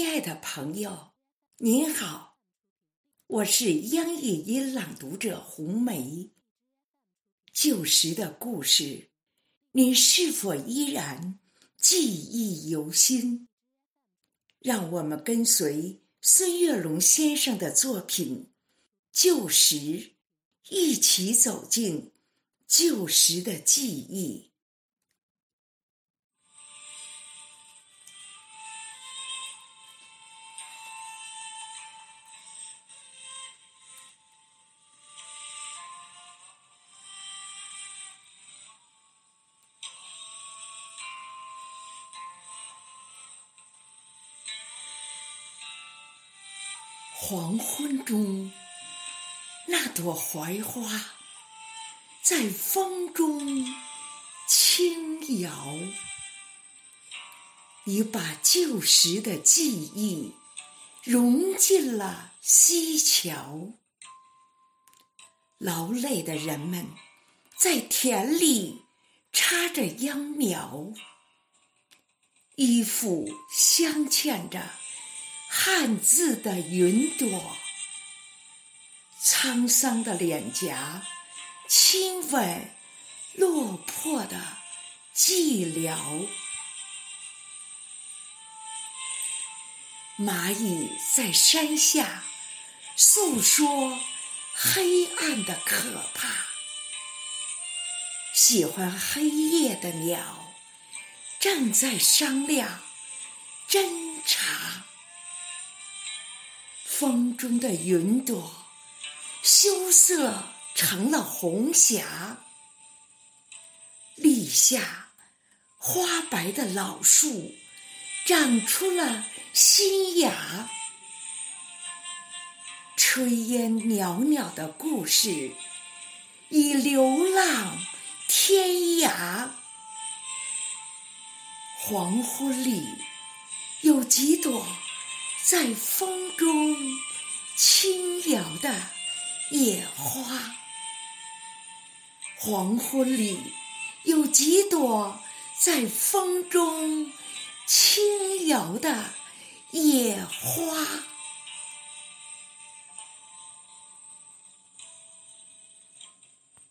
亲爱的朋友，您好，我是央语音朗读者红梅。旧时的故事，您是否依然记忆犹新？让我们跟随孙月龙先生的作品《旧时》，一起走进旧时的记忆。黄昏中，那朵槐花在风中轻摇，你把旧时的记忆融进了西桥。劳累的人们在田里插着秧苗，衣服镶嵌着。汉字的云朵，沧桑的脸颊，亲吻落魄的寂寥。蚂蚁在山下诉说黑暗的可怕，喜欢黑夜的鸟正在商量侦查。风中的云朵，羞涩成了红霞。立夏，花白的老树长出了新芽。炊烟袅袅的故事已流浪天涯。黄昏里，有几朵。在风中轻摇的野花，黄昏里有几朵在风中轻摇的野花。